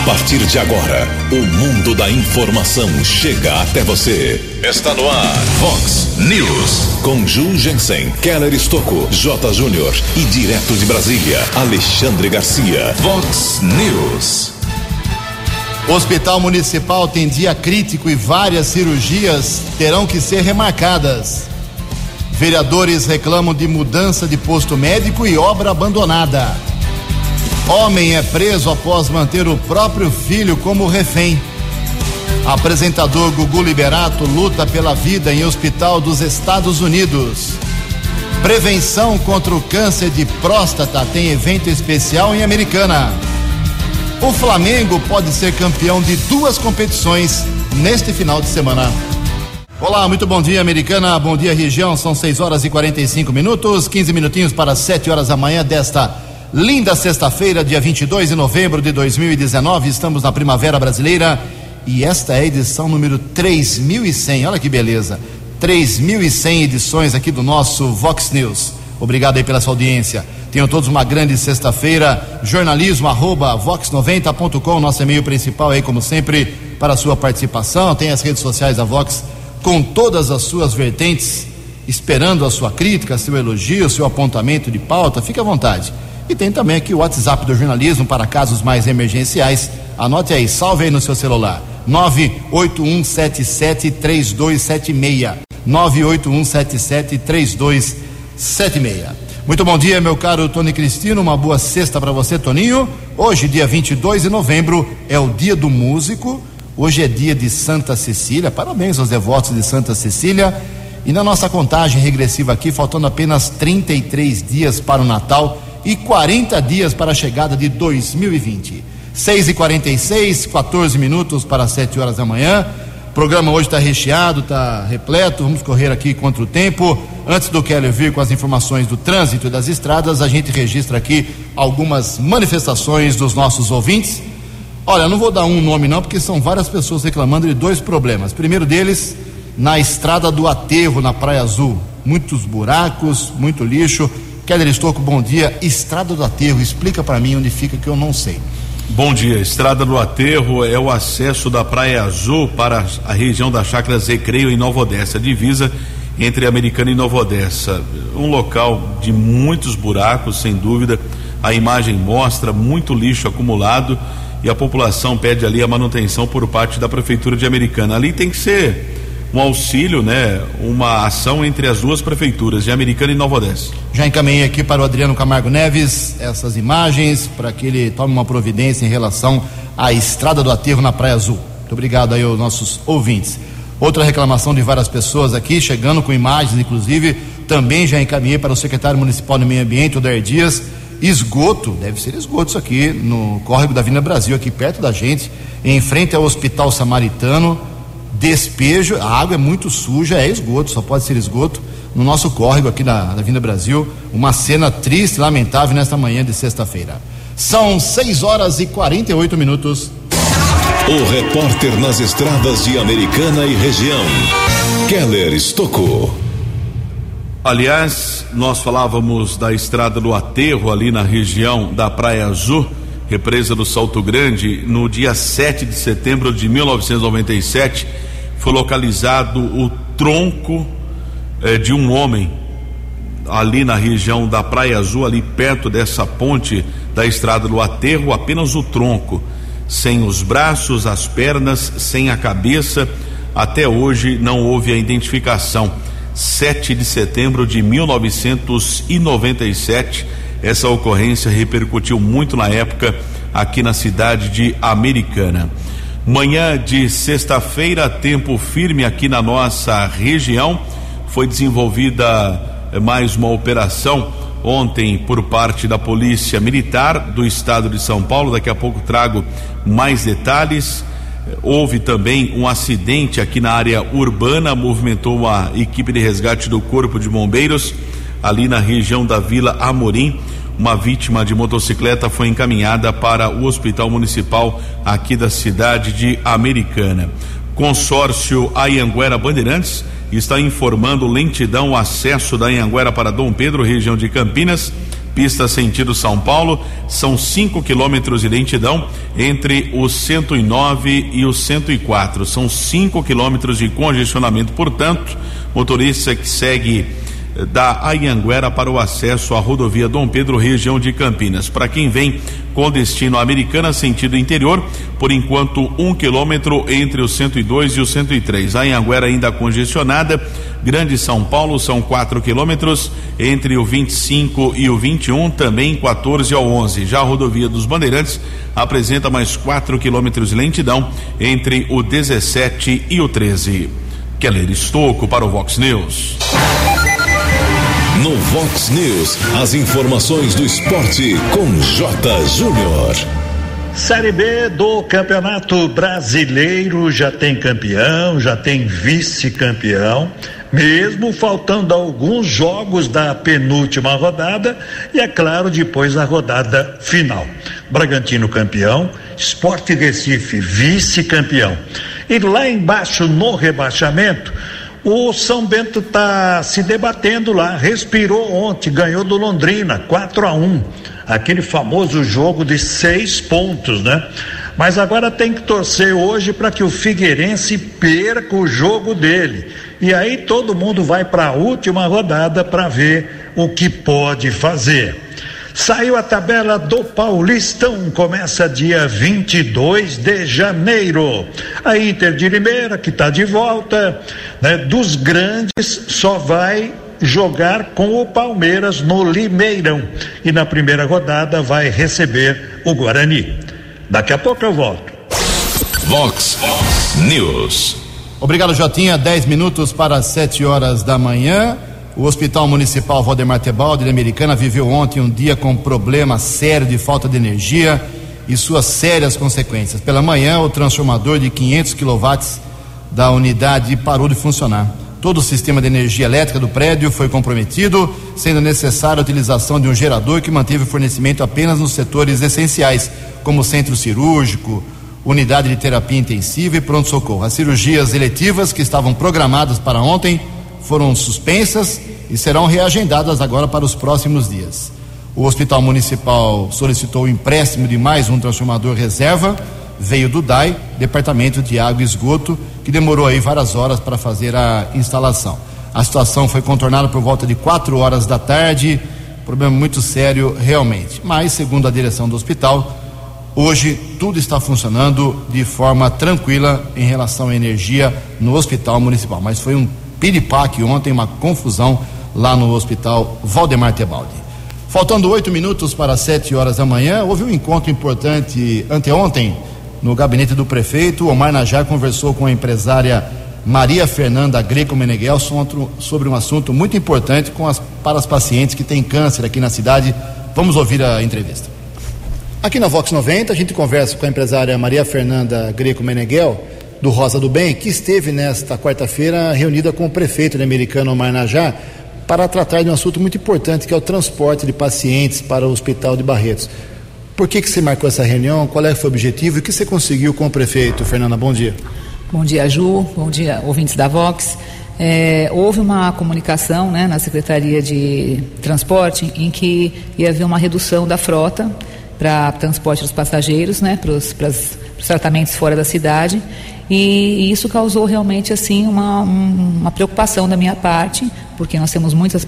A partir de agora, o mundo da informação chega até você. Está no ar, Fox News. Com Ju Jensen, Keller Estocco, J. Júnior e direto de Brasília, Alexandre Garcia. Fox News. O Hospital Municipal tem dia crítico e várias cirurgias terão que ser remarcadas. Vereadores reclamam de mudança de posto médico e obra abandonada. Homem é preso após manter o próprio filho como refém. Apresentador Gugu Liberato luta pela vida em hospital dos Estados Unidos. Prevenção contra o câncer de próstata tem evento especial em Americana. O Flamengo pode ser campeão de duas competições neste final de semana. Olá, muito bom dia, Americana. Bom dia, região. São 6 horas e 45 minutos, 15 minutinhos para 7 horas da manhã desta linda sexta-feira, dia 22 de novembro de 2019. Estamos na Primavera Brasileira e esta é a edição número 3100. Olha que beleza. 3100 edições aqui do nosso Vox News. Obrigado aí pela sua audiência. Tenham todos uma grande sexta-feira. Jornalismo arroba vox90.com, nosso e-mail principal aí, como sempre, para a sua participação. Tem as redes sociais da Vox com todas as suas vertentes, esperando a sua crítica, seu elogio, seu apontamento de pauta. Fique à vontade. E tem também aqui o WhatsApp do jornalismo para casos mais emergenciais. Anote aí, salve aí no seu celular. 981773276. 981773276. Muito bom dia, meu caro Tony Cristino. Uma boa sexta para você, Toninho. Hoje, dia 22 de novembro, é o dia do músico. Hoje é dia de Santa Cecília. Parabéns aos devotos de Santa Cecília. E na nossa contagem regressiva aqui, faltando apenas 33 dias para o Natal e 40 dias para a chegada de 2020. 6 e 46 14 minutos para 7 horas da manhã. O programa hoje está recheado, está repleto. Vamos correr aqui contra o tempo. Antes do Keller vir com as informações do trânsito e das estradas, a gente registra aqui algumas manifestações dos nossos ouvintes. Olha, não vou dar um nome não, porque são várias pessoas reclamando de dois problemas. Primeiro deles, na estrada do Aterro, na Praia Azul. Muitos buracos, muito lixo. Keller Estocco, bom dia. Estrada do Aterro, explica para mim onde fica que eu não sei. Bom dia. Estrada do Aterro é o acesso da Praia Azul para a região da Chácara Recreio em Nova Odessa, divisa entre Americana e Nova Odessa. Um local de muitos buracos, sem dúvida. A imagem mostra muito lixo acumulado e a população pede ali a manutenção por parte da prefeitura de Americana. Ali tem que ser um auxílio, né, uma ação entre as duas prefeituras, de Americana e Nova Odessa. Já encaminhei aqui para o Adriano Camargo Neves essas imagens para que ele tome uma providência em relação à estrada do aterro na Praia Azul. Muito obrigado aí aos nossos ouvintes. Outra reclamação de várias pessoas aqui, chegando com imagens, inclusive, também já encaminhei para o secretário municipal do Meio Ambiente, Odair Dias. Esgoto, deve ser esgoto isso aqui, no córrego da Avenida Brasil, aqui perto da gente, em frente ao Hospital Samaritano despejo, a água é muito suja, é esgoto, só pode ser esgoto no nosso córrego aqui na, na Vinda Brasil. Uma cena triste e lamentável nesta manhã de sexta-feira. São 6 horas e 48 minutos. O repórter nas estradas de Americana e região, Keller Estocou. Aliás, nós falávamos da estrada do Aterro ali na região da Praia Azul, represa do Salto Grande, no dia 7 de setembro de 1997 foi localizado o tronco eh, de um homem ali na região da Praia Azul, ali perto dessa ponte da estrada do aterro, apenas o tronco, sem os braços, as pernas, sem a cabeça. Até hoje não houve a identificação. 7 de setembro de 1997, essa ocorrência repercutiu muito na época aqui na cidade de Americana. Manhã de sexta-feira, tempo firme aqui na nossa região. Foi desenvolvida eh, mais uma operação ontem por parte da Polícia Militar do Estado de São Paulo. Daqui a pouco trago mais detalhes. Eh, houve também um acidente aqui na área urbana, movimentou uma equipe de resgate do Corpo de Bombeiros ali na região da Vila Amorim. Uma vítima de motocicleta foi encaminhada para o Hospital Municipal aqui da cidade de Americana. Consórcio Ayanguera Bandeirantes está informando lentidão acesso da Anhanguera para Dom Pedro, região de Campinas, Pista sentido São Paulo, são 5 quilômetros de lentidão entre o 109 e o 104. São 5 quilômetros de congestionamento, portanto, motorista que segue da Anhanguera para o acesso à rodovia Dom Pedro, região de Campinas. Para quem vem com destino Americana, sentido interior, por enquanto um quilômetro entre o 102 e o 103. A Anhanguera ainda congestionada. Grande São Paulo são quatro quilômetros entre o 25 e o 21, também 14 ao 11. Já a rodovia dos Bandeirantes apresenta mais quatro quilômetros de lentidão entre o 17 e o 13. Keller Estocco para o Vox News. No Vox News, as informações do esporte com J. Júnior. Série B do Campeonato Brasileiro já tem campeão, já tem vice-campeão, mesmo faltando alguns jogos da penúltima rodada e, é claro, depois a rodada final. Bragantino campeão, Esporte Recife vice-campeão. E lá embaixo no rebaixamento, o São Bento está se debatendo lá, respirou ontem, ganhou do Londrina, 4 a 1 aquele famoso jogo de seis pontos, né? Mas agora tem que torcer hoje para que o Figueirense perca o jogo dele. E aí todo mundo vai para a última rodada para ver o que pode fazer. Saiu a tabela do Paulistão, começa dia 22 de janeiro. A Inter de Limeira, que está de volta, né, dos grandes, só vai jogar com o Palmeiras no Limeirão. E na primeira rodada vai receber o Guarani. Daqui a pouco eu volto. Vox News. Obrigado, Jotinha. 10 minutos para 7 horas da manhã. O Hospital Municipal Valdemar Tebaldi de Americana viveu ontem um dia com problema sério de falta de energia e suas sérias consequências. Pela manhã, o transformador de 500 kW da unidade parou de funcionar. Todo o sistema de energia elétrica do prédio foi comprometido, sendo necessária a utilização de um gerador que manteve o fornecimento apenas nos setores essenciais, como centro cirúrgico, unidade de terapia intensiva e pronto-socorro. As cirurgias eletivas que estavam programadas para ontem foram suspensas e serão reagendadas agora para os próximos dias. O Hospital Municipal solicitou o empréstimo de mais um transformador reserva, veio do DAI, Departamento de Água e Esgoto, que demorou aí várias horas para fazer a instalação. A situação foi contornada por volta de 4 horas da tarde, problema muito sério realmente. Mas, segundo a direção do hospital, hoje tudo está funcionando de forma tranquila em relação à energia no Hospital Municipal. Mas foi um piripaque ontem, uma confusão lá no hospital Valdemar Tebaldi. Faltando oito minutos para sete horas da manhã, houve um encontro importante anteontem no gabinete do prefeito. Omar Najar conversou com a empresária Maria Fernanda Greco Meneghel sobre um assunto muito importante as, para as pacientes que têm câncer aqui na cidade. Vamos ouvir a entrevista. Aqui na Vox 90, a gente conversa com a empresária Maria Fernanda Greco Meneghel do Rosa do Bem, que esteve nesta quarta-feira reunida com o prefeito de americano Omar Najá para tratar de um assunto muito importante que é o transporte de pacientes para o Hospital de Barretos. Por que, que você marcou essa reunião? Qual é o seu objetivo e o que você conseguiu com o prefeito? Fernanda, bom dia. Bom dia, Ju. Bom dia, ouvintes da Vox. É, houve uma comunicação né, na Secretaria de Transporte em que ia haver uma redução da frota para transporte dos passageiros, né, para os tratamentos fora da cidade e, isso causou realmente assim uma, uma preocupação da minha parte, porque nós temos muitas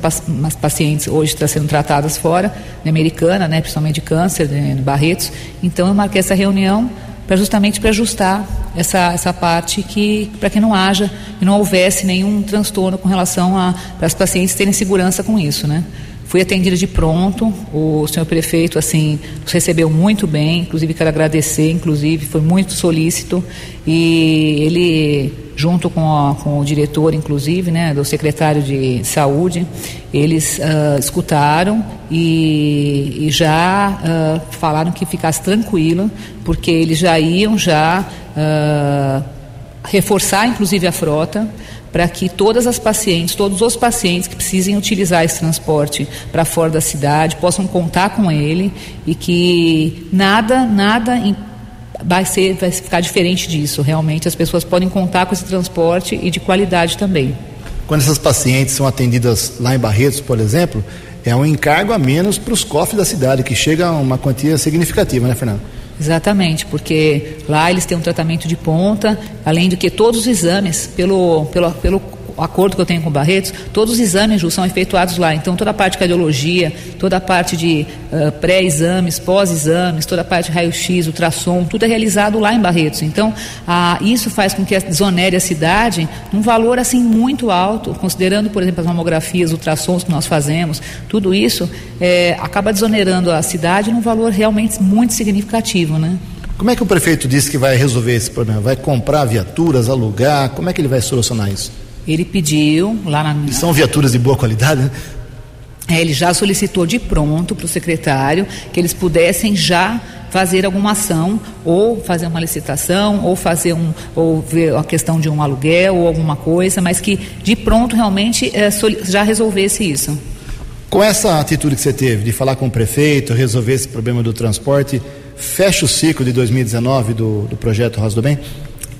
pacientes hoje tá sendo tratadas fora, na Americana, né, principalmente de câncer, de Barretos. Então eu marquei essa reunião para justamente para ajustar essa, essa parte que para que não haja e não houvesse nenhum transtorno com relação a para as pacientes terem segurança com isso, né? Fui atendida de pronto, o senhor prefeito, assim, nos recebeu muito bem, inclusive quero agradecer, inclusive, foi muito solícito. E ele, junto com, a, com o diretor, inclusive, né, do secretário de saúde, eles uh, escutaram e, e já uh, falaram que ficasse tranquilo, porque eles já iam já uh, reforçar, inclusive, a frota, para que todas as pacientes, todos os pacientes que precisem utilizar esse transporte para fora da cidade possam contar com ele e que nada, nada vai ser, vai ficar diferente disso. Realmente as pessoas podem contar com esse transporte e de qualidade também. Quando essas pacientes são atendidas lá em Barretos, por exemplo, é um encargo a menos para os cofres da cidade, que chega a uma quantia significativa, né, Fernando? Exatamente, porque lá eles têm um tratamento de ponta, além do que todos os exames, pelo, pelo, pelo acordo que eu tenho com o Barretos, todos os exames, Ju, são efetuados lá. Então, toda a parte de cardiologia, toda a parte de uh, pré-exames, pós-exames, toda a parte de raio-x, ultrassom, tudo é realizado lá em Barretos. Então, isso faz com que desonere a cidade um valor assim muito alto, considerando, por exemplo, as mamografias, ultrassons que nós fazemos, tudo isso é, acaba desonerando a cidade num valor realmente muito significativo, né? Como é que o prefeito disse que vai resolver esse problema? Vai comprar viaturas, alugar? Como é que ele vai solucionar isso? Ele pediu lá na. E são viaturas de boa qualidade, né? É, ele já solicitou de pronto para o secretário que eles pudessem já fazer alguma ação, ou fazer uma licitação, ou fazer um, ou ver a questão de um aluguel ou alguma coisa, mas que de pronto realmente é, já resolvesse isso. Com essa atitude que você teve de falar com o prefeito, resolver esse problema do transporte, fecha o ciclo de 2019 do, do projeto Rosa do Bem?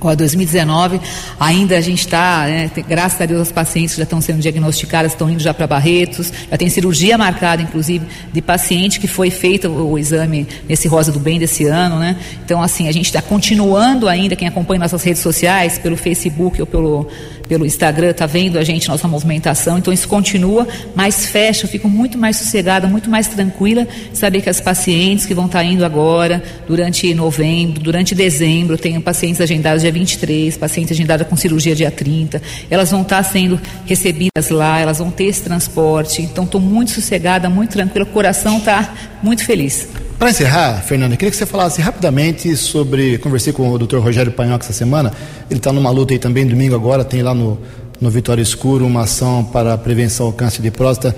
Ó, 2019, ainda a gente está, né, graças a Deus, as pacientes já estão sendo diagnosticadas, estão indo já para Barretos, já tem cirurgia marcada, inclusive, de paciente que foi feito o, o, exame nesse Rosa do Bem desse ano, né? Então, assim, a gente está continuando ainda, quem acompanha nossas redes sociais, pelo Facebook ou pelo, pelo Instagram, está vendo a gente, nossa movimentação, então isso continua, mas fecha, eu fico muito mais sossegada, muito mais tranquila, saber que as pacientes que vão estar tá indo agora, durante novembro, durante dezembro, tenho pacientes agendados dia 23, pacientes agendados com cirurgia dia 30, elas vão estar sendo recebidas lá, elas vão ter esse transporte. Então estou muito sossegada, muito tranquila, o coração está muito feliz. Para encerrar, Fernanda, eu queria que você falasse rapidamente sobre. Conversei com o Dr. Rogério Panhoca essa semana. Ele está numa luta aí também, domingo agora, tem lá no, no Vitória Escuro uma ação para a prevenção ao câncer de próstata.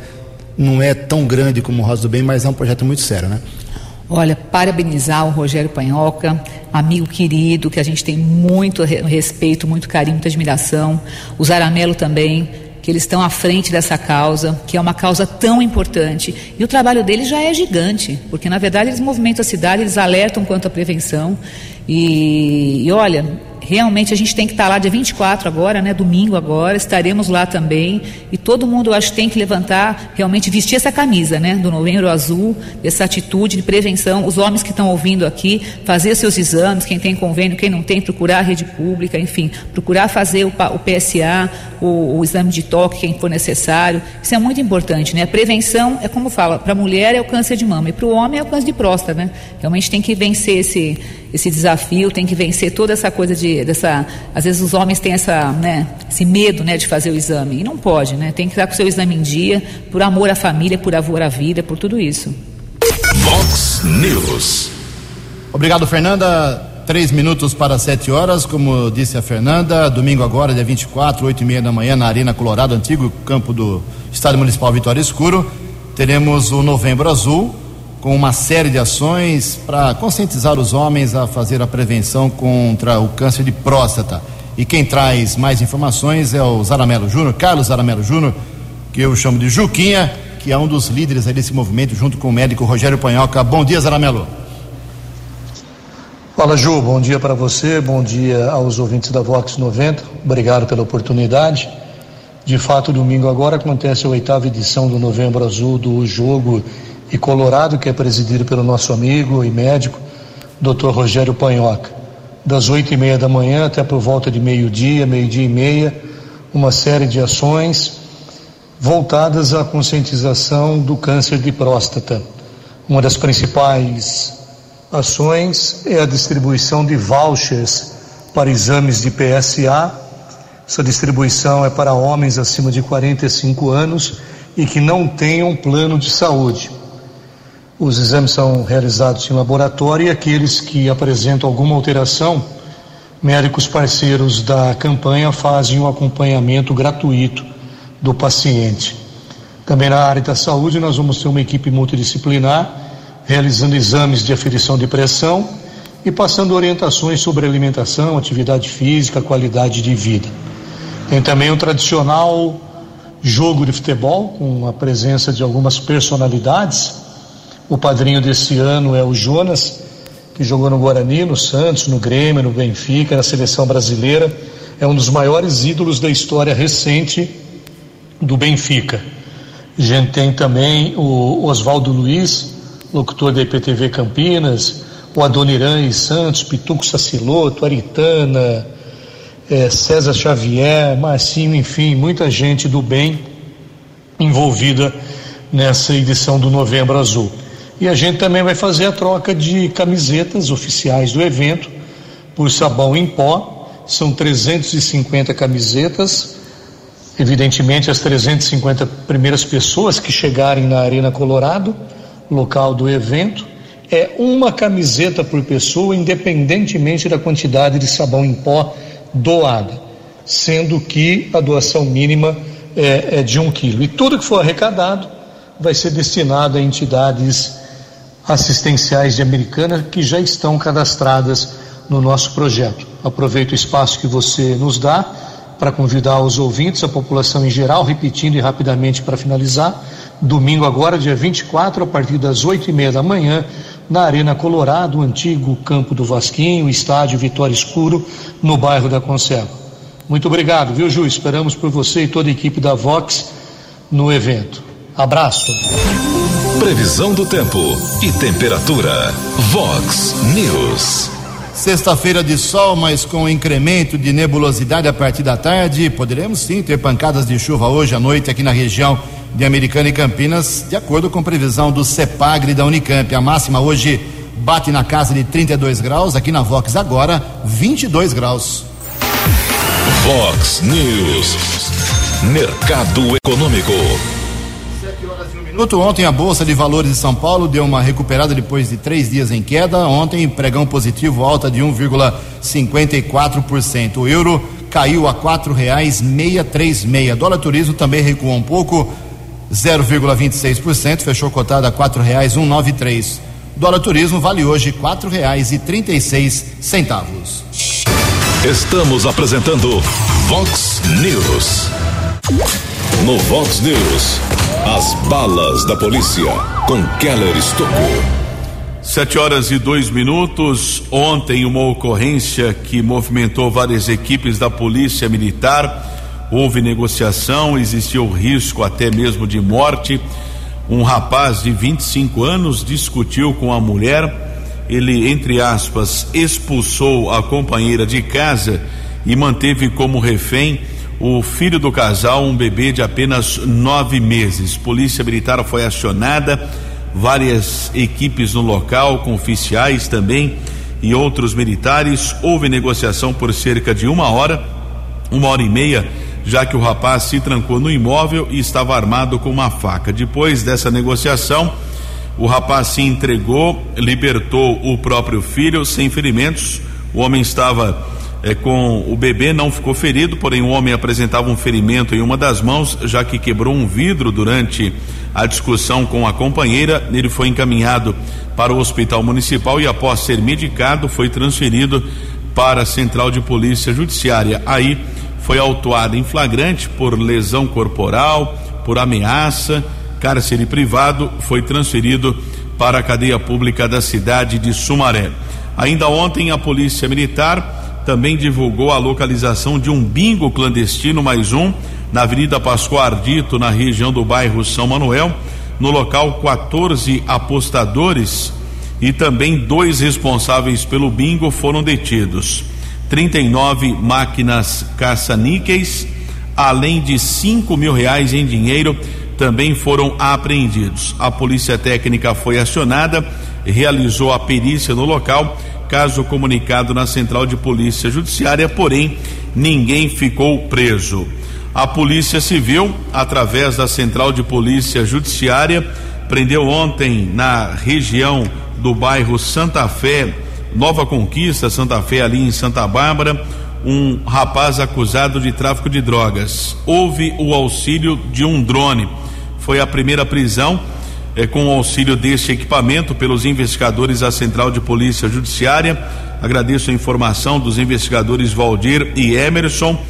Não é tão grande como o Rosa do Bem, mas é um projeto muito sério, né? Olha, parabenizar o Rogério Panhoca, amigo querido, que a gente tem muito respeito, muito carinho, muita admiração. O Zaramelo também, que eles estão à frente dessa causa, que é uma causa tão importante. E o trabalho deles já é gigante, porque na verdade eles movimentam a cidade, eles alertam quanto à prevenção. E, e olha, realmente a gente tem que estar lá dia 24 agora, né, domingo agora, estaremos lá também. E todo mundo eu acho tem que levantar, realmente vestir essa camisa, né, do Novembro Azul, essa atitude de prevenção, os homens que estão ouvindo aqui, fazer seus exames, quem tem convênio, quem não tem, procurar a rede pública, enfim, procurar fazer o, o PSA, o, o, exame de toque, quem for necessário, isso é muito importante, né, a prevenção é como fala, para a mulher é o câncer de mama e para o homem é o câncer de próstata, né, realmente tem que vencer esse esse desafio, tem que vencer toda essa coisa de, dessa, às vezes os homens têm essa, né, esse medo, né, de fazer o exame e não pode, né? Tem que estar com o seu exame em dia, por amor à família, por amor à vida, por tudo isso. Vox News. Obrigado, Fernanda. Três minutos para sete horas, como disse a Fernanda, domingo agora, dia 24, oito e meia da manhã, na Arena Colorado, antigo campo do Estádio Municipal Vitória Escuro, teremos o Novembro Azul, com uma série de ações para conscientizar os homens a fazer a prevenção contra o câncer de próstata. E quem traz mais informações é o Zaramelo Júnior, Carlos Zaramelo Júnior, que eu chamo de Juquinha, que é um dos líderes desse movimento, junto com o médico Rogério Panhoca. Bom dia, Zaramelo. Fala, Ju. Bom dia para você, bom dia aos ouvintes da Vox 90. Obrigado pela oportunidade. De fato, domingo agora acontece a oitava edição do Novembro Azul do jogo e Colorado, que é presidido pelo nosso amigo e médico, Dr. Rogério Panhoca. Das oito e meia da manhã até por volta de meio-dia, meio-dia e meia, uma série de ações voltadas à conscientização do câncer de próstata. Uma das principais ações é a distribuição de vouchers para exames de PSA. Essa distribuição é para homens acima de 45 anos e que não tenham plano de saúde. Os exames são realizados em laboratório e aqueles que apresentam alguma alteração, médicos parceiros da campanha fazem um acompanhamento gratuito do paciente. Também na área da saúde, nós vamos ter uma equipe multidisciplinar realizando exames de aferição de pressão e passando orientações sobre alimentação, atividade física, qualidade de vida. Tem também o tradicional jogo de futebol, com a presença de algumas personalidades o padrinho desse ano é o Jonas, que jogou no Guarani, no Santos, no Grêmio, no Benfica, na seleção brasileira. É um dos maiores ídolos da história recente do Benfica. A gente tem também o Oswaldo Luiz, locutor da IPTV Campinas, o Adoniran Santos, Pituco Saciloto, Aritana, é, César Xavier, Marcinho, enfim, muita gente do bem envolvida nessa edição do Novembro Azul. E a gente também vai fazer a troca de camisetas oficiais do evento por sabão em pó. São 350 camisetas. Evidentemente, as 350 primeiras pessoas que chegarem na Arena Colorado, local do evento, é uma camiseta por pessoa, independentemente da quantidade de sabão em pó doada, sendo que a doação mínima é, é de um quilo. E tudo que for arrecadado vai ser destinado a entidades assistenciais de Americana que já estão cadastradas no nosso projeto. Aproveito o espaço que você nos dá para convidar os ouvintes, a população em geral, repetindo e rapidamente para finalizar, domingo agora, dia 24, a partir das oito e meia da manhã, na Arena Colorado, o antigo campo do Vasquinho, estádio Vitória Escuro, no bairro da Conserva. Muito obrigado, viu, Ju? Esperamos por você e toda a equipe da Vox no evento. Abraço. Previsão do tempo e temperatura. Vox News. Sexta-feira de sol, mas com incremento de nebulosidade a partir da tarde. Poderemos sim ter pancadas de chuva hoje à noite aqui na região de Americana e Campinas, de acordo com previsão do CEPAGRE da Unicamp. A máxima hoje bate na casa de 32 graus, aqui na Vox agora 22 graus. Vox News. Mercado Econômico. Minuto ontem a Bolsa de Valores de São Paulo deu uma recuperada depois de três dias em queda. Ontem pregão positivo alta de 1,54%. O euro caiu a três meia. Dólar turismo também recuou um pouco, 0,26%, fechou cotado a nove três. Dólar turismo vale hoje seis centavos. Estamos apresentando Vox News. No Vox News, as balas da polícia com Keller Estocou. Sete horas e dois minutos. Ontem, uma ocorrência que movimentou várias equipes da Polícia Militar. Houve negociação, existiu risco até mesmo de morte. Um rapaz de 25 anos discutiu com a mulher. Ele, entre aspas, expulsou a companheira de casa e manteve como refém o filho do casal, um bebê de apenas nove meses. Polícia Militar foi acionada, várias equipes no local, com oficiais também e outros militares. Houve negociação por cerca de uma hora, uma hora e meia, já que o rapaz se trancou no imóvel e estava armado com uma faca. Depois dessa negociação, o rapaz se entregou, libertou o próprio filho sem ferimentos. O homem estava é, com o bebê não ficou ferido, porém o homem apresentava um ferimento em uma das mãos, já que quebrou um vidro durante a discussão com a companheira. Ele foi encaminhado para o hospital municipal e, após ser medicado, foi transferido para a central de polícia judiciária. Aí foi autuado em flagrante por lesão corporal, por ameaça, cárcere privado, foi transferido para a cadeia pública da cidade de Sumaré. Ainda ontem, a Polícia Militar também divulgou a localização de um bingo clandestino, mais um, na Avenida Pascoal Ardito, na região do bairro São Manuel. No local, 14 apostadores e também dois responsáveis pelo bingo foram detidos. 39 máquinas caça-níqueis, além de 5 mil reais em dinheiro, também foram apreendidos. A polícia técnica foi acionada, realizou a perícia no local caso comunicado na Central de Polícia Judiciária, porém ninguém ficou preso. A Polícia Civil, através da Central de Polícia Judiciária, prendeu ontem na região do bairro Santa Fé, Nova Conquista, Santa Fé, ali em Santa Bárbara, um rapaz acusado de tráfico de drogas. Houve o auxílio de um drone. Foi a primeira prisão é, com o auxílio deste equipamento pelos investigadores da Central de Polícia Judiciária. Agradeço a informação dos investigadores Valdir e Emerson.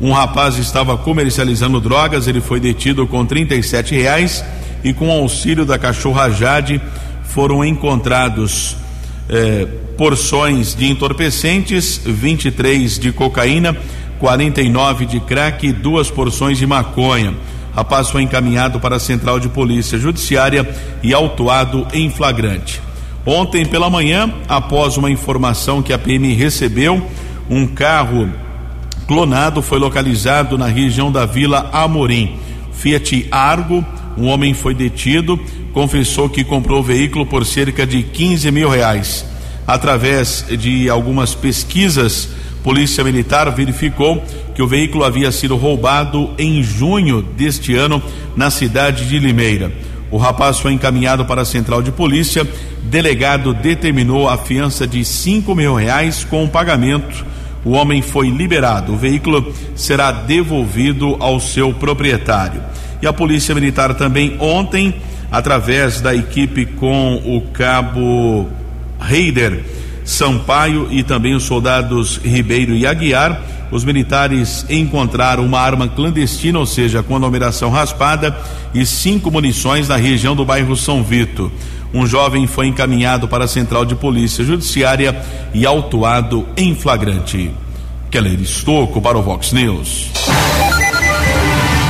Um rapaz estava comercializando drogas, ele foi detido com 37 reais e com auxílio da cachorra Jade foram encontrados eh, porções de entorpecentes, 23 de cocaína, 49 de crack e duas porções de maconha. Rapaz foi encaminhado para a Central de Polícia Judiciária e autuado em flagrante. Ontem pela manhã, após uma informação que a PM recebeu, um carro clonado foi localizado na região da Vila Amorim. Fiat Argo, um homem foi detido, confessou que comprou o veículo por cerca de 15 mil reais. Através de algumas pesquisas, Polícia Militar verificou que o veículo havia sido roubado em junho deste ano na cidade de Limeira. O rapaz foi encaminhado para a central de polícia. Delegado determinou a fiança de cinco mil reais com o pagamento. O homem foi liberado. O veículo será devolvido ao seu proprietário. E a Polícia Militar também ontem, através da equipe com o cabo Reider Sampaio e também os soldados Ribeiro e Aguiar, os militares encontraram uma arma clandestina, ou seja, com a numeração raspada, e cinco munições na região do bairro São Vito. Um jovem foi encaminhado para a central de polícia judiciária e autuado em flagrante. Keller Estocco para o Vox News.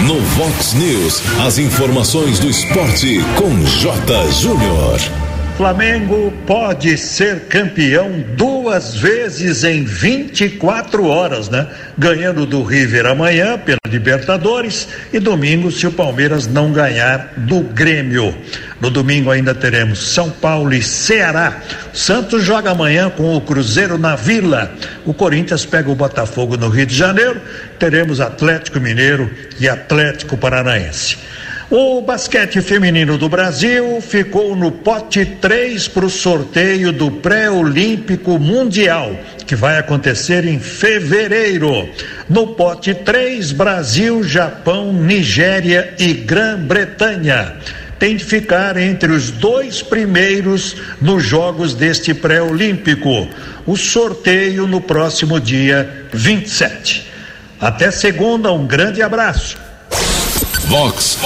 No Vox News, as informações do esporte com J. Júnior. Flamengo pode ser campeão duas vezes em 24 horas, né? Ganhando do River amanhã pela Libertadores e domingo se o Palmeiras não ganhar do Grêmio. No domingo ainda teremos São Paulo e Ceará. Santos joga amanhã com o Cruzeiro na Vila. O Corinthians pega o Botafogo no Rio de Janeiro. Teremos Atlético Mineiro e Atlético Paranaense. O basquete feminino do Brasil ficou no pote 3 para o sorteio do pré-olímpico mundial, que vai acontecer em fevereiro. No pote 3, Brasil, Japão, Nigéria e Grã-Bretanha. Tem de ficar entre os dois primeiros nos jogos deste pré-olímpico. O sorteio no próximo dia 27. Até segunda, um grande abraço. Vox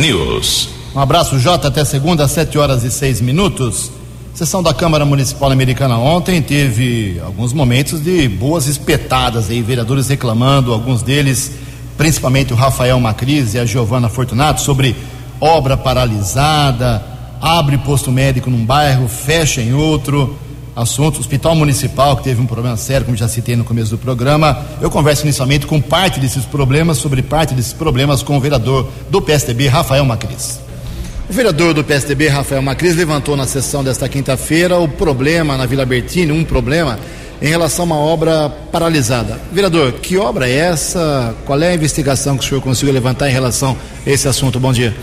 News. Um abraço, Jota. Até segunda, às 7 horas e 6 minutos. Sessão da Câmara Municipal Americana ontem teve alguns momentos de boas espetadas aí, vereadores reclamando, alguns deles, principalmente o Rafael Macris e a Giovana Fortunato, sobre obra paralisada, abre posto médico num bairro, fecha em outro assunto, Hospital Municipal, que teve um problema sério, como já citei no começo do programa. Eu converso inicialmente com parte desses problemas, sobre parte desses problemas, com o vereador do PSDB, Rafael Macris. O vereador do PSDB, Rafael Macris, levantou na sessão desta quinta-feira o problema na Vila Bertini, um problema em relação a uma obra paralisada. Vereador, que obra é essa? Qual é a investigação que o senhor conseguiu levantar em relação a esse assunto? Bom dia.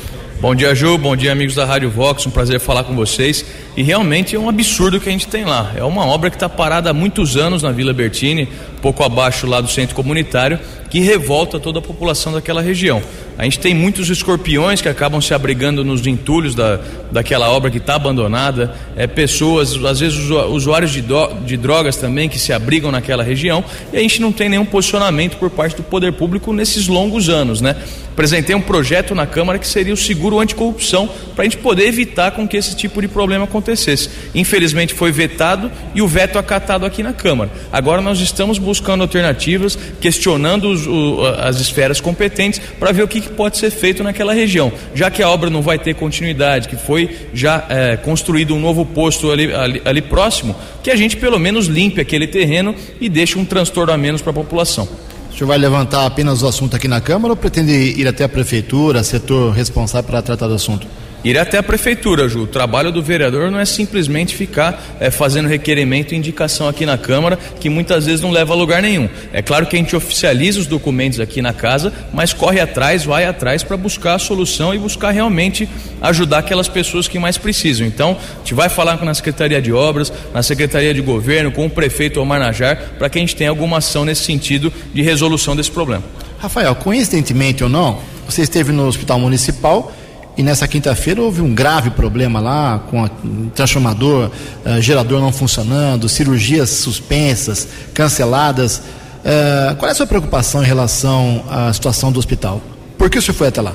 Bom dia, Ju. Bom dia, amigos da Rádio Vox. Um prazer falar com vocês. E realmente é um absurdo o que a gente tem lá. É uma obra que está parada há muitos anos na Vila Bertini, pouco abaixo lá do centro comunitário, que revolta toda a população daquela região. A gente tem muitos escorpiões que acabam se abrigando nos entulhos da, daquela obra que está abandonada, é, pessoas, às vezes usuários de, do, de drogas também que se abrigam naquela região, e a gente não tem nenhum posicionamento por parte do poder público nesses longos anos, né? Apresentei um projeto na Câmara que seria o seguro anticorrupção para a gente poder evitar com que esse tipo de problema acontecesse. Infelizmente foi vetado e o veto acatado aqui na Câmara. Agora nós estamos buscando alternativas, questionando os, o, as esferas competentes para ver o que, que, pode ser feito naquela região. Já que a obra não vai ter continuidade, que foi já é, construído um novo posto ali, ali, ali próximo, que a gente pelo menos limpe aquele terreno e deixe um transtorno a menos para a população. O senhor vai levantar apenas o assunto aqui na Câmara ou pretende ir até a Prefeitura, setor responsável para tratar do assunto? Ir até a prefeitura, Ju. O trabalho do vereador não é simplesmente ficar é, fazendo requerimento e indicação aqui na Câmara, que muitas vezes não leva a lugar nenhum. É claro que a gente oficializa os documentos aqui na casa, mas corre atrás, vai atrás para buscar a solução e buscar realmente ajudar aquelas pessoas que mais precisam. Então, a gente vai falar com a Secretaria de Obras, na Secretaria de Governo, com o prefeito Omar Najar, para que a gente tenha alguma ação nesse sentido de resolução desse problema. Rafael, coincidentemente ou não, você esteve no Hospital Municipal e nessa quinta-feira houve um grave problema lá com o transformador, uh, gerador não funcionando, cirurgias suspensas, canceladas. Uh, qual é a sua preocupação em relação à situação do hospital? Por que o senhor foi até lá?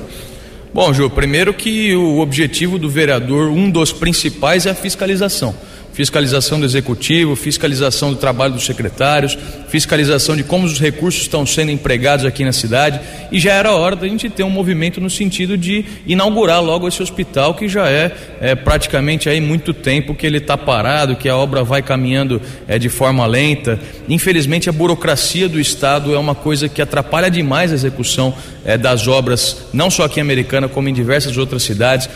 Bom, Ju, primeiro que o objetivo do vereador, um dos principais é a fiscalização. Fiscalização do executivo, fiscalização do trabalho dos secretários, fiscalização de como os recursos estão sendo empregados aqui na cidade. E já era hora da gente ter um movimento no sentido de inaugurar logo esse hospital que já é, é praticamente aí muito tempo que ele está parado, que a obra vai caminhando é, de forma lenta. Infelizmente a burocracia do Estado é uma coisa que atrapalha demais a execução é, das obras, não só aqui em Americana, como em diversas outras cidades.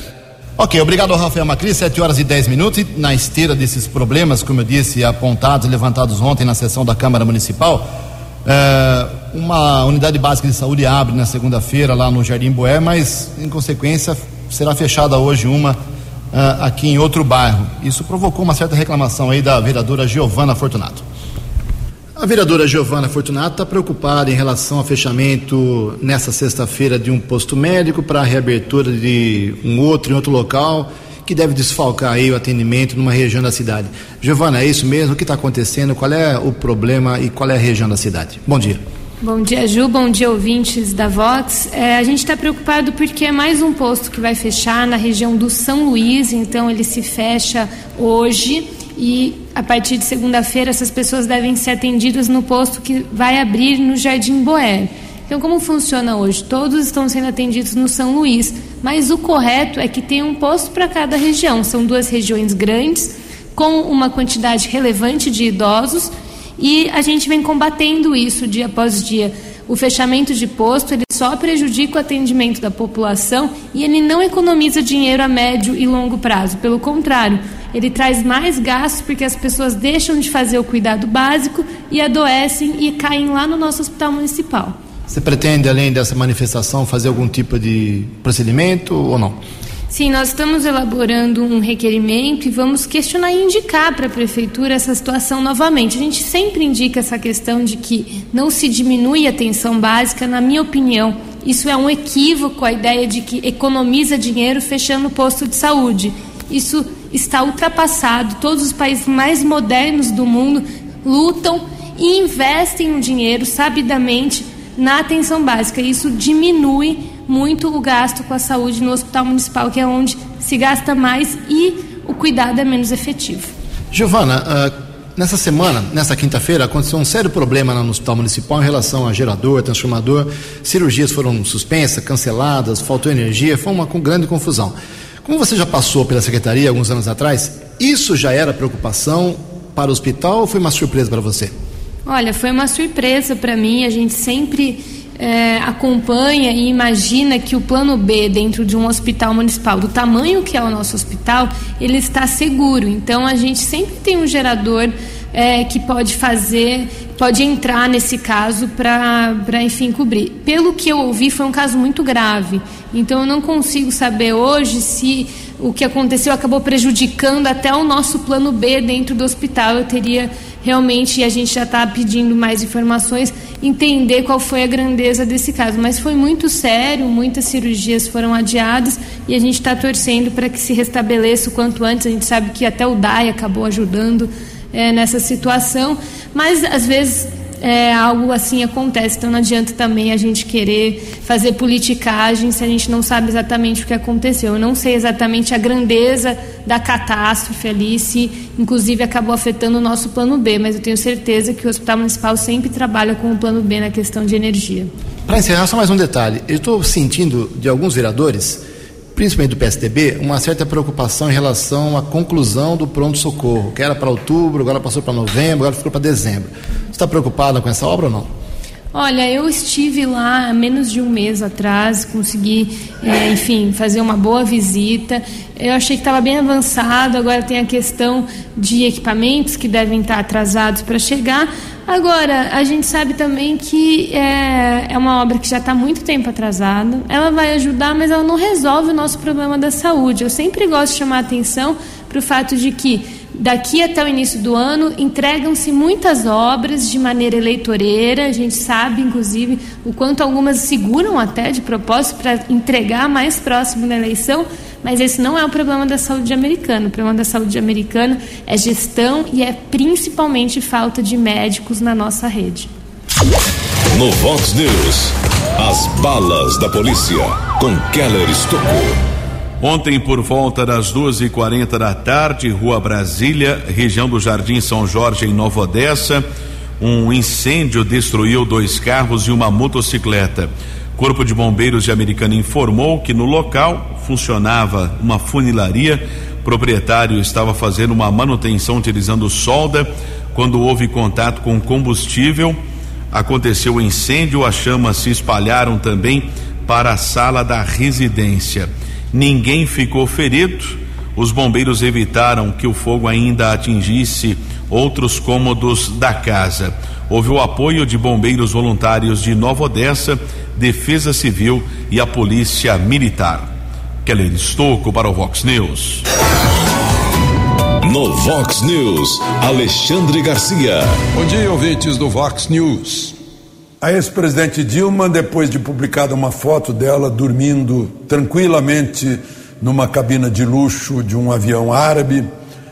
Ok, obrigado Rafael Macri, 7 horas e 10 minutos. E na esteira desses problemas, como eu disse, apontados, levantados ontem na sessão da Câmara Municipal, é, uma unidade básica de saúde abre na segunda-feira lá no Jardim Boé, mas em consequência será fechada hoje uma uh, aqui em outro bairro. Isso provocou uma certa reclamação aí da vereadora Giovana Fortunato. A vereadora Giovana Fortunato está preocupada em relação ao fechamento nessa sexta-feira de um posto médico para a reabertura de um outro em outro local que deve desfalcar aí o atendimento numa região da cidade. Giovana, é isso mesmo? O que está acontecendo? Qual é o problema e qual é a região da cidade? Bom dia. Bom dia, Ju. Bom dia, ouvintes da Vox. É, a gente está preocupado porque é mais um posto que vai fechar na região do São Luís, então ele se fecha hoje e a partir de segunda-feira essas pessoas devem ser atendidas no posto que vai abrir no Jardim Boer. Então, como funciona hoje? Todos estão sendo atendidos no São Luís, mas o correto é que tenha um posto para cada região. São duas regiões grandes, com uma quantidade relevante de idosos, e a gente vem combatendo isso dia após dia. O fechamento de posto ele só prejudica o atendimento da população e ele não economiza dinheiro a médio e longo prazo. Pelo contrário, ele traz mais gastos porque as pessoas deixam de fazer o cuidado básico e adoecem e caem lá no nosso hospital municipal. Você pretende, além dessa manifestação, fazer algum tipo de procedimento ou não? Sim, nós estamos elaborando um requerimento e vamos questionar e indicar para a prefeitura essa situação novamente. A gente sempre indica essa questão de que não se diminui a atenção básica, na minha opinião. Isso é um equívoco, a ideia de que economiza dinheiro fechando o posto de saúde. Isso está ultrapassado. Todos os países mais modernos do mundo lutam e investem o dinheiro sabidamente na atenção básica. Isso diminui muito o gasto com a saúde no hospital municipal, que é onde se gasta mais e o cuidado é menos efetivo. Giovana, uh, nessa semana, nessa quinta-feira, aconteceu um sério problema no hospital municipal em relação a gerador, transformador. Cirurgias foram suspensas, canceladas, faltou energia, foi uma grande confusão. Como você já passou pela secretaria alguns anos atrás, isso já era preocupação para o hospital ou foi uma surpresa para você? Olha, foi uma surpresa para mim. A gente sempre é, acompanha e imagina que o plano B dentro de um hospital municipal, do tamanho que é o nosso hospital, ele está seguro. Então a gente sempre tem um gerador é, que pode fazer, pode entrar nesse caso para, enfim, cobrir. Pelo que eu ouvi, foi um caso muito grave. Então eu não consigo saber hoje se o que aconteceu acabou prejudicando até o nosso plano B dentro do hospital. Eu teria realmente, a gente já está pedindo mais informações, entender qual foi a grandeza desse caso. Mas foi muito sério, muitas cirurgias foram adiadas e a gente está torcendo para que se restabeleça o quanto antes. A gente sabe que até o DAI acabou ajudando é, nessa situação, mas às vezes é, algo assim acontece. Então não adianta também a gente querer fazer politicagem se a gente não sabe exatamente o que aconteceu. Eu não sei exatamente a grandeza da catástrofe ali, se inclusive acabou afetando o nosso plano B, mas eu tenho certeza que o Hospital Municipal sempre trabalha com o plano B na questão de energia. Para encerrar, só mais um detalhe. Eu estou sentindo de alguns vereadores principalmente do PSDB, uma certa preocupação em relação à conclusão do pronto-socorro, que era para outubro, agora passou para novembro, agora ficou para dezembro. Você está preocupada com essa obra ou não? Olha, eu estive lá há menos de um mês atrás, consegui, é, enfim, fazer uma boa visita. Eu achei que estava bem avançado. Agora tem a questão de equipamentos que devem estar atrasados para chegar. Agora, a gente sabe também que é, é uma obra que já está muito tempo atrasada. Ela vai ajudar, mas ela não resolve o nosso problema da saúde. Eu sempre gosto de chamar a atenção para o fato de que Daqui até o início do ano, entregam-se muitas obras de maneira eleitoreira. A gente sabe, inclusive, o quanto algumas seguram até de propósito para entregar mais próximo da eleição. Mas esse não é o problema da saúde americana. O problema da saúde americana é gestão e é principalmente falta de médicos na nossa rede. No Vox News, as balas da polícia com Keller Estocou. Ontem, por volta das duas e quarenta da tarde, Rua Brasília, região do Jardim São Jorge, em Nova Odessa, um incêndio destruiu dois carros e uma motocicleta. Corpo de Bombeiros de Americana informou que no local funcionava uma funilaria. O proprietário estava fazendo uma manutenção utilizando solda. Quando houve contato com combustível, aconteceu o incêndio. As chamas se espalharam também para a sala da residência. Ninguém ficou ferido. Os bombeiros evitaram que o fogo ainda atingisse outros cômodos da casa. Houve o apoio de bombeiros voluntários de Nova Odessa, Defesa Civil e a Polícia Militar. Keller Estocco para o Vox News. No Vox News, Alexandre Garcia. Bom dia, ouvintes do Vox News. A ex-presidente Dilma, depois de publicada uma foto dela dormindo tranquilamente numa cabina de luxo de um avião árabe,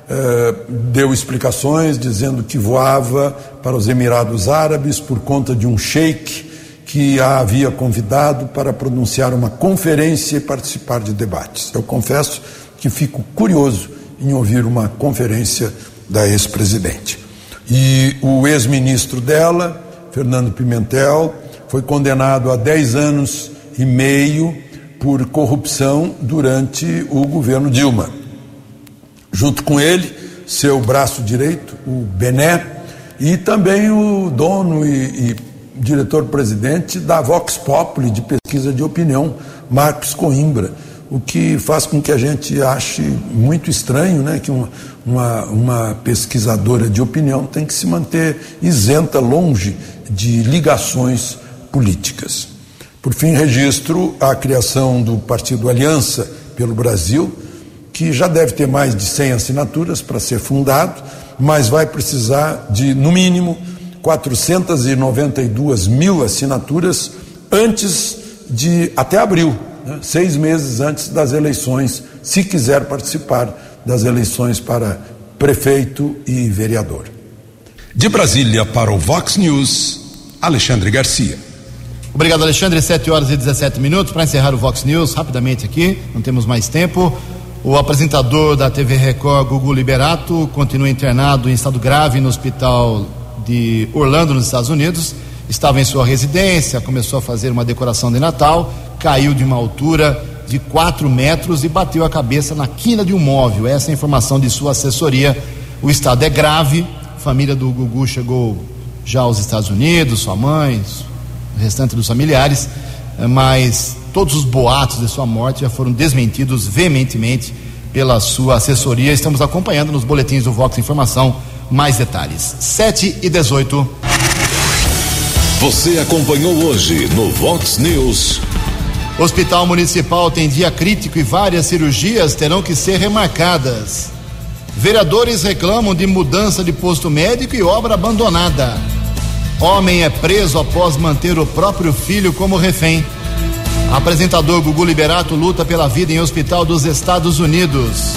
eh, deu explicações dizendo que voava para os Emirados Árabes por conta de um sheik que a havia convidado para pronunciar uma conferência e participar de debates. Eu confesso que fico curioso em ouvir uma conferência da ex-presidente. E o ex-ministro dela, Fernando Pimentel, foi condenado a 10 anos e meio por corrupção durante o governo Dilma. Junto com ele, seu braço direito, o Bené, e também o dono e, e diretor-presidente da Vox Populi de pesquisa de opinião, Marcos Coimbra, o que faz com que a gente ache muito estranho né, que uma, uma, uma pesquisadora de opinião tem que se manter isenta, longe de ligações políticas. Por fim, registro a criação do Partido Aliança pelo Brasil, que já deve ter mais de 100 assinaturas para ser fundado, mas vai precisar de, no mínimo, 492 mil assinaturas antes de, até abril, né, seis meses antes das eleições, se quiser participar das eleições para prefeito e vereador. De Brasília para o Vox News, Alexandre Garcia. Obrigado, Alexandre. 7 horas e 17 minutos. Para encerrar o Vox News, rapidamente aqui, não temos mais tempo. O apresentador da TV Record, Gugu Liberato, continua internado em estado grave no hospital de Orlando, nos Estados Unidos. Estava em sua residência, começou a fazer uma decoração de Natal, caiu de uma altura de 4 metros e bateu a cabeça na quina de um móvel. Essa é a informação de sua assessoria. O estado é grave. A família do Gugu chegou já aos Estados Unidos, sua mãe, o restante dos familiares, mas todos os boatos de sua morte já foram desmentidos veementemente pela sua assessoria. Estamos acompanhando nos boletins do Vox Informação mais detalhes. 7 e 18. Você acompanhou hoje no Vox News. Hospital Municipal tem dia crítico e várias cirurgias terão que ser remarcadas. Vereadores reclamam de mudança de posto médico e obra abandonada. Homem é preso após manter o próprio filho como refém. Apresentador Gugu Liberato luta pela vida em hospital dos Estados Unidos.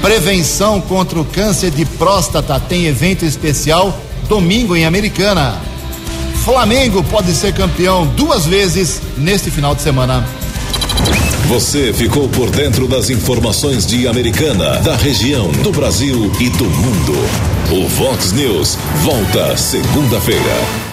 Prevenção contra o câncer de próstata tem evento especial domingo em Americana. Flamengo pode ser campeão duas vezes neste final de semana. Você ficou por dentro das informações de Americana, da região, do Brasil e do mundo. O Vox News volta segunda-feira.